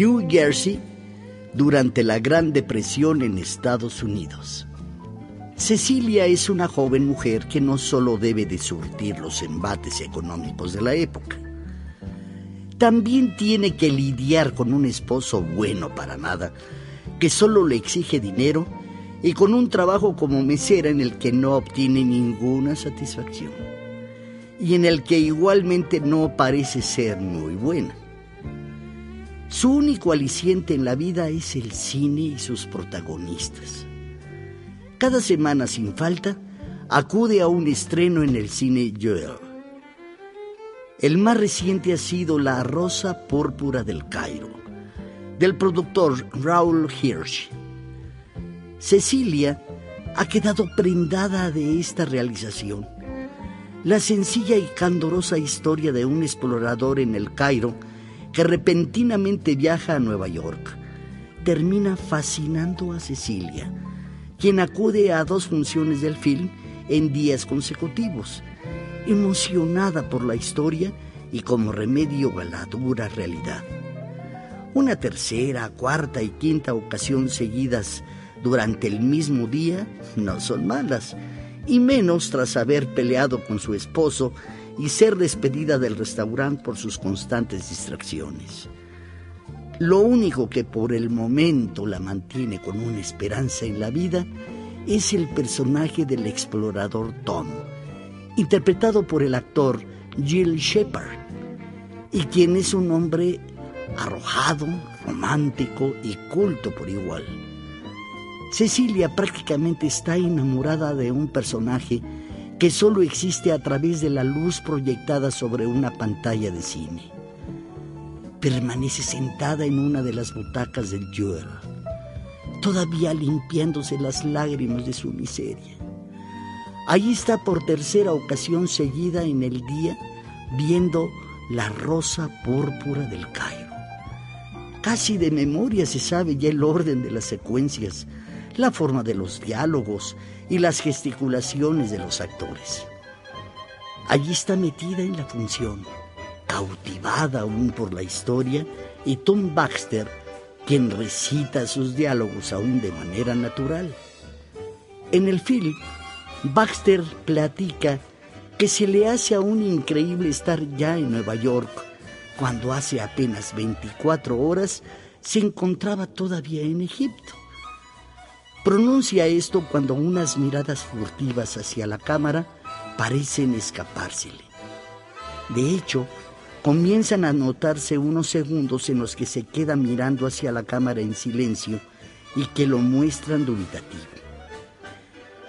New Jersey durante la Gran Depresión en Estados Unidos. Cecilia es una joven mujer que no solo debe de surtir los embates económicos de la época, también tiene que lidiar con un esposo bueno para nada, que solo le exige dinero y con un trabajo como mesera en el que no obtiene ninguna satisfacción y en el que igualmente no parece ser muy buena. Su único aliciente en la vida es el cine y sus protagonistas. Cada semana sin falta acude a un estreno en el cine Joel. El más reciente ha sido La Rosa Púrpura del Cairo, del productor Raúl Hirsch. Cecilia ha quedado prendada de esta realización. La sencilla y candorosa historia de un explorador en el Cairo que repentinamente viaja a Nueva York, termina fascinando a Cecilia, quien acude a dos funciones del film en días consecutivos, emocionada por la historia y como remedio a la dura realidad. Una tercera, cuarta y quinta ocasión seguidas durante el mismo día no son malas, y menos tras haber peleado con su esposo y ser despedida del restaurante por sus constantes distracciones. Lo único que por el momento la mantiene con una esperanza en la vida es el personaje del explorador Tom, interpretado por el actor Jill Shepard, y quien es un hombre arrojado, romántico y culto por igual. Cecilia prácticamente está enamorada de un personaje que solo existe a través de la luz proyectada sobre una pantalla de cine. Permanece sentada en una de las butacas del Joel, todavía limpiándose las lágrimas de su miseria. Allí está por tercera ocasión seguida en el día viendo la rosa púrpura del Cairo. Casi de memoria se sabe ya el orden de las secuencias, la forma de los diálogos y las gesticulaciones de los actores. Allí está metida en la función, cautivada aún por la historia, y Tom Baxter, quien recita sus diálogos aún de manera natural. En el film, Baxter platica que se le hace aún increíble estar ya en Nueva York, cuando hace apenas 24 horas se encontraba todavía en Egipto. Pronuncia esto cuando unas miradas furtivas hacia la cámara parecen escapársele. De hecho, comienzan a notarse unos segundos en los que se queda mirando hacia la cámara en silencio y que lo muestran dubitativo.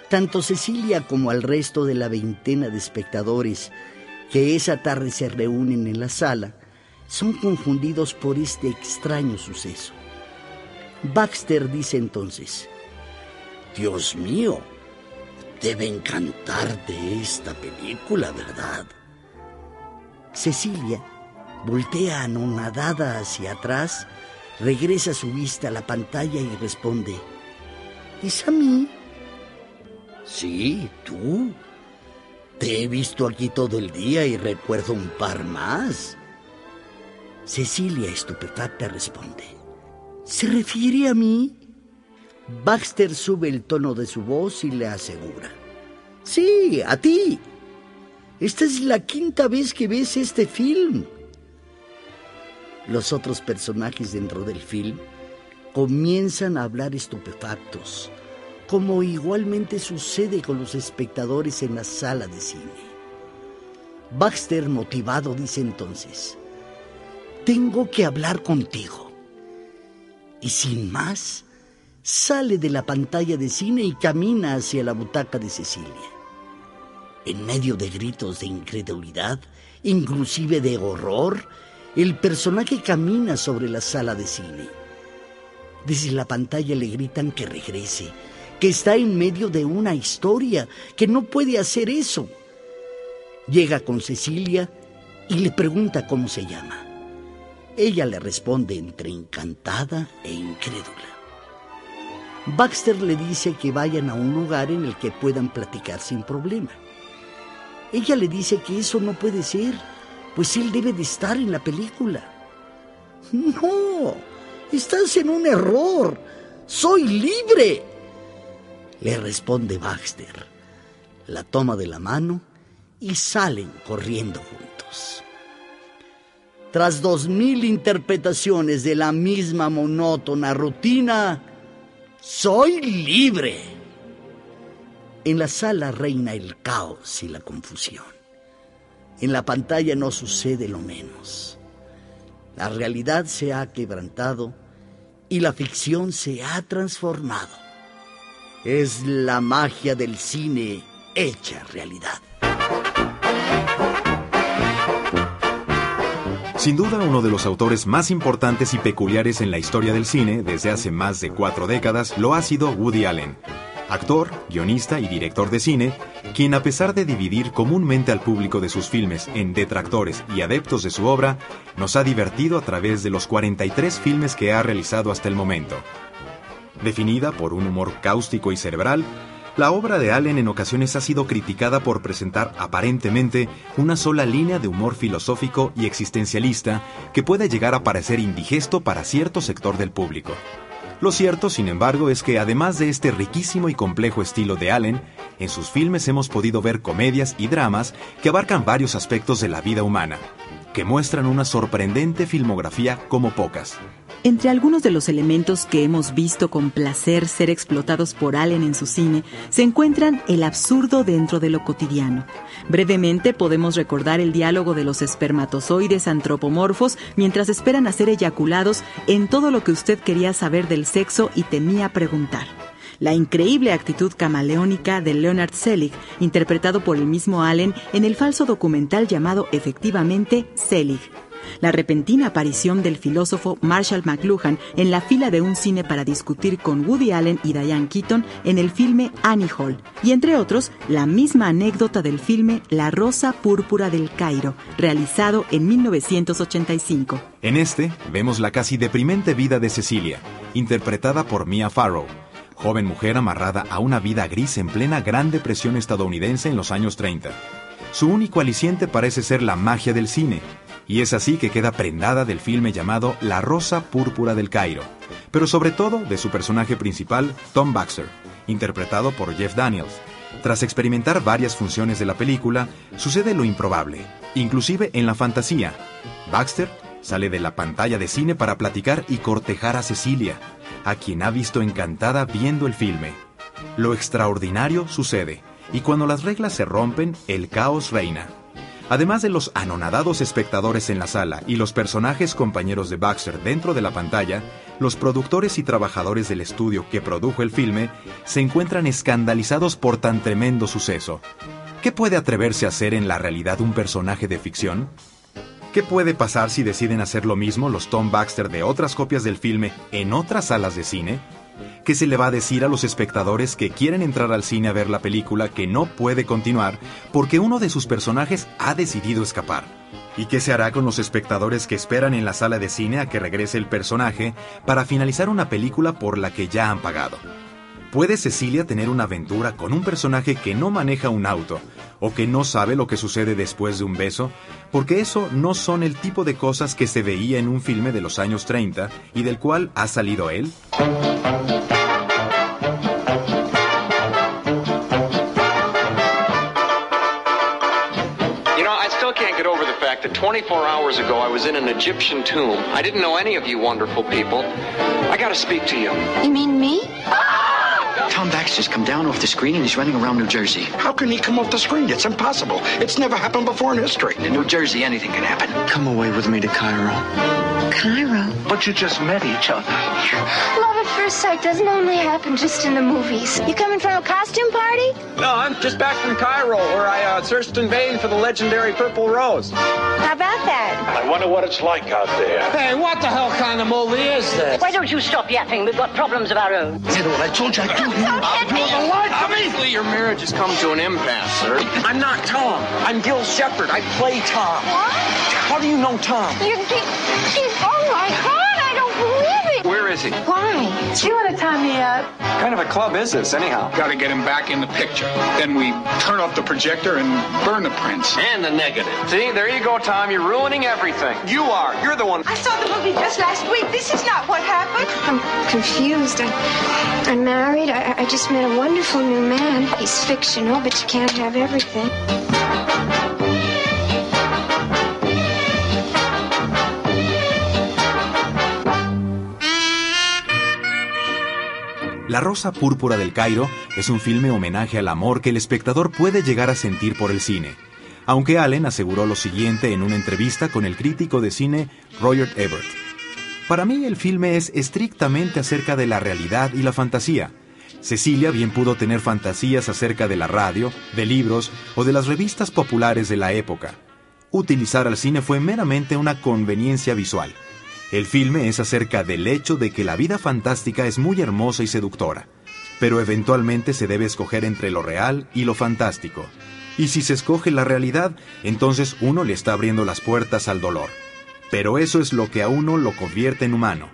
Tanto Cecilia como al resto de la veintena de espectadores que esa tarde se reúnen en la sala son confundidos por este extraño suceso. Baxter dice entonces, Dios mío, debe encantarte esta película, ¿verdad? Cecilia voltea anonadada hacia atrás, regresa su vista a la pantalla y responde, ¿es a mí? Sí, tú. Te he visto aquí todo el día y recuerdo un par más. Cecilia, estupefacta, responde, ¿se refiere a mí? Baxter sube el tono de su voz y le asegura. Sí, a ti. Esta es la quinta vez que ves este film. Los otros personajes dentro del film comienzan a hablar estupefactos, como igualmente sucede con los espectadores en la sala de cine. Baxter, motivado, dice entonces, tengo que hablar contigo. Y sin más, sale de la pantalla de cine y camina hacia la butaca de Cecilia. En medio de gritos de incredulidad, inclusive de horror, el personaje camina sobre la sala de cine. Desde la pantalla le gritan que regrese, que está en medio de una historia, que no puede hacer eso. Llega con Cecilia y le pregunta cómo se llama. Ella le responde entre encantada e incrédula. Baxter le dice que vayan a un lugar en el que puedan platicar sin problema. Ella le dice que eso no puede ser, pues él debe de estar en la película. No, estás en un error. Soy libre. Le responde Baxter. La toma de la mano y salen corriendo juntos. Tras dos mil interpretaciones de la misma monótona rutina, soy libre. En la sala reina el caos y la confusión. En la pantalla no sucede lo menos. La realidad se ha quebrantado y la ficción se ha transformado. Es la magia del cine hecha realidad. Sin duda uno de los autores más importantes y peculiares en la historia del cine desde hace más de cuatro décadas lo ha sido Woody Allen. Actor, guionista y director de cine, quien a pesar de dividir comúnmente al público de sus filmes en detractores y adeptos de su obra, nos ha divertido a través de los 43 filmes que ha realizado hasta el momento. Definida por un humor cáustico y cerebral, la obra de Allen en ocasiones ha sido criticada por presentar aparentemente una sola línea de humor filosófico y existencialista que puede llegar a parecer indigesto para cierto sector del público. Lo cierto, sin embargo, es que además de este riquísimo y complejo estilo de Allen, en sus filmes hemos podido ver comedias y dramas que abarcan varios aspectos de la vida humana, que muestran una sorprendente filmografía como pocas. Entre algunos de los elementos que hemos visto con placer ser explotados por Allen en su cine, se encuentran el absurdo dentro de lo cotidiano. Brevemente podemos recordar el diálogo de los espermatozoides antropomorfos mientras esperan a ser eyaculados en todo lo que usted quería saber del sexo y temía preguntar la increíble actitud camaleónica de Leonard Selig, interpretado por el mismo Allen en el falso documental llamado efectivamente Selig. La repentina aparición del filósofo Marshall McLuhan en la fila de un cine para discutir con Woody Allen y Diane Keaton en el filme Annie Hall. Y entre otros, la misma anécdota del filme La Rosa Púrpura del Cairo, realizado en 1985. En este, vemos la casi deprimente vida de Cecilia, interpretada por Mia Farrow joven mujer amarrada a una vida gris en plena Gran Depresión estadounidense en los años 30. Su único aliciente parece ser la magia del cine, y es así que queda prendada del filme llamado La Rosa Púrpura del Cairo, pero sobre todo de su personaje principal, Tom Baxter, interpretado por Jeff Daniels. Tras experimentar varias funciones de la película, sucede lo improbable, inclusive en la fantasía. Baxter sale de la pantalla de cine para platicar y cortejar a Cecilia, a quien ha visto encantada viendo el filme. Lo extraordinario sucede, y cuando las reglas se rompen, el caos reina. Además de los anonadados espectadores en la sala y los personajes compañeros de Baxter dentro de la pantalla, los productores y trabajadores del estudio que produjo el filme se encuentran escandalizados por tan tremendo suceso. ¿Qué puede atreverse a hacer en la realidad un personaje de ficción? ¿Qué puede pasar si deciden hacer lo mismo los Tom Baxter de otras copias del filme en otras salas de cine? ¿Qué se le va a decir a los espectadores que quieren entrar al cine a ver la película que no puede continuar porque uno de sus personajes ha decidido escapar? ¿Y qué se hará con los espectadores que esperan en la sala de cine a que regrese el personaje para finalizar una película por la que ya han pagado? ¿Puede Cecilia tener una aventura con un personaje que no maneja un auto o que no sabe lo que sucede después de un beso? Porque eso no son el tipo de cosas que se veía en un filme de los años 30 y del cual ha salido él. can't get over the fact that 24 hours ago I was in an Egyptian tomb. I didn't know any of you wonderful people. I gotta speak to you. You mean me? Tom Baxter's come down off the screen and he's running around New Jersey. How can he come off the screen? It's impossible. It's never happened before in history. In New Jersey, anything can happen. Come away with me to Cairo. Cairo? But you just met each other. Love first sight doesn't only happen just in the movies. You coming from a costume party? No, I'm just back from Cairo, where I uh, searched in vain for the legendary Purple Rose. How about that? I wonder what it's like out there. Hey, what the hell kind of movie is this? Why don't you stop yapping? We've got problems of our own. You know what I told you I'd do? Don't hit me! Obviously, your marriage has come to an impasse, sir. I'm not Tom. I'm Gil Shepard. I play Tom. What? How do you know Tom? You keep, keep, oh my is he? Why? Do you want to tie me up? What kind of a club is this, anyhow? Got to get him back in the picture. Then we turn off the projector and burn the prints. And the negative. See, there you go, Tom. You're ruining everything. You are. You're the one. I saw the movie just last week. This is not what happened. I'm confused. I, I'm married. I, I just met a wonderful new man. He's fictional, but you can't have everything. La Rosa Púrpura del Cairo es un filme homenaje al amor que el espectador puede llegar a sentir por el cine. Aunque Allen aseguró lo siguiente en una entrevista con el crítico de cine Roger Ebert. Para mí el filme es estrictamente acerca de la realidad y la fantasía. Cecilia bien pudo tener fantasías acerca de la radio, de libros o de las revistas populares de la época. Utilizar al cine fue meramente una conveniencia visual. El filme es acerca del hecho de que la vida fantástica es muy hermosa y seductora, pero eventualmente se debe escoger entre lo real y lo fantástico. Y si se escoge la realidad, entonces uno le está abriendo las puertas al dolor. Pero eso es lo que a uno lo convierte en humano.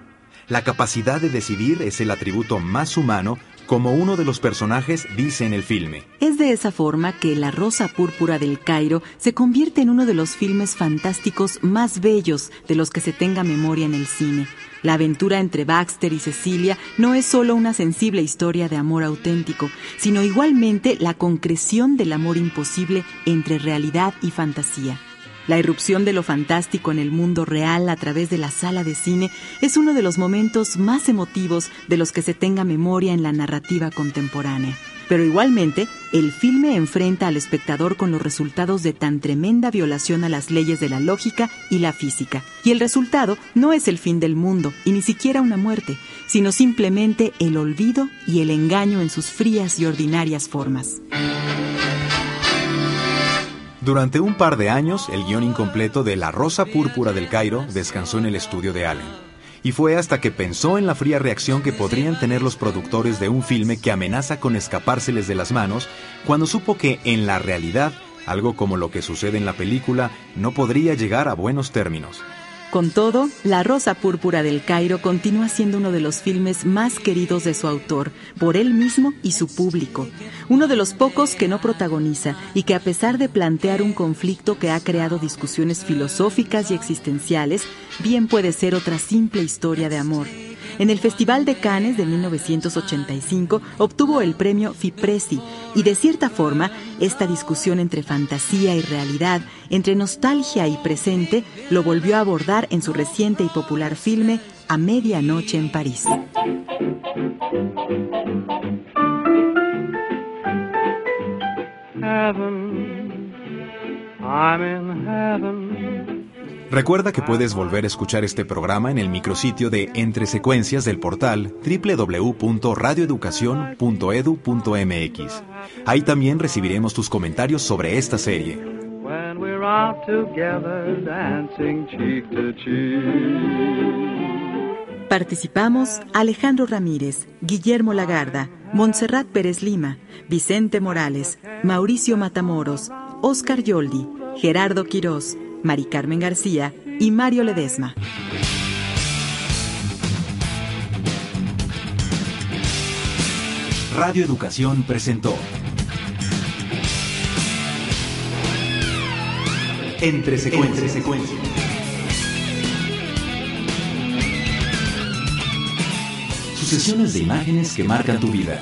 La capacidad de decidir es el atributo más humano, como uno de los personajes dice en el filme. Es de esa forma que La Rosa Púrpura del Cairo se convierte en uno de los filmes fantásticos más bellos de los que se tenga memoria en el cine. La aventura entre Baxter y Cecilia no es solo una sensible historia de amor auténtico, sino igualmente la concreción del amor imposible entre realidad y fantasía. La irrupción de lo fantástico en el mundo real a través de la sala de cine es uno de los momentos más emotivos de los que se tenga memoria en la narrativa contemporánea. Pero igualmente, el filme enfrenta al espectador con los resultados de tan tremenda violación a las leyes de la lógica y la física. Y el resultado no es el fin del mundo, y ni siquiera una muerte, sino simplemente el olvido y el engaño en sus frías y ordinarias formas. Durante un par de años, el guion incompleto de La Rosa Púrpura del Cairo descansó en el estudio de Allen. Y fue hasta que pensó en la fría reacción que podrían tener los productores de un filme que amenaza con escapárseles de las manos, cuando supo que, en la realidad, algo como lo que sucede en la película no podría llegar a buenos términos. Con todo, La Rosa Púrpura del Cairo continúa siendo uno de los filmes más queridos de su autor, por él mismo y su público. Uno de los pocos que no protagoniza y que a pesar de plantear un conflicto que ha creado discusiones filosóficas y existenciales, bien puede ser otra simple historia de amor. En el Festival de Cannes de 1985 obtuvo el premio Fipresi y de cierta forma esta discusión entre fantasía y realidad, entre nostalgia y presente, lo volvió a abordar en su reciente y popular filme A Medianoche en París. Recuerda que puedes volver a escuchar este programa en el micrositio de Entre Secuencias del portal www.radioeducacion.edu.mx. Ahí también recibiremos tus comentarios sobre esta serie. Participamos Alejandro Ramírez, Guillermo Lagarda, Montserrat Pérez Lima, Vicente Morales, Mauricio Matamoros, Oscar Yoldi, Gerardo Quirós, Mari Carmen García y Mario Ledesma. Radio Educación presentó Entre Secuencias. Sucesiones de imágenes que marcan tu vida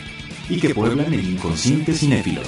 y que pueblan el inconsciente cinéfilo.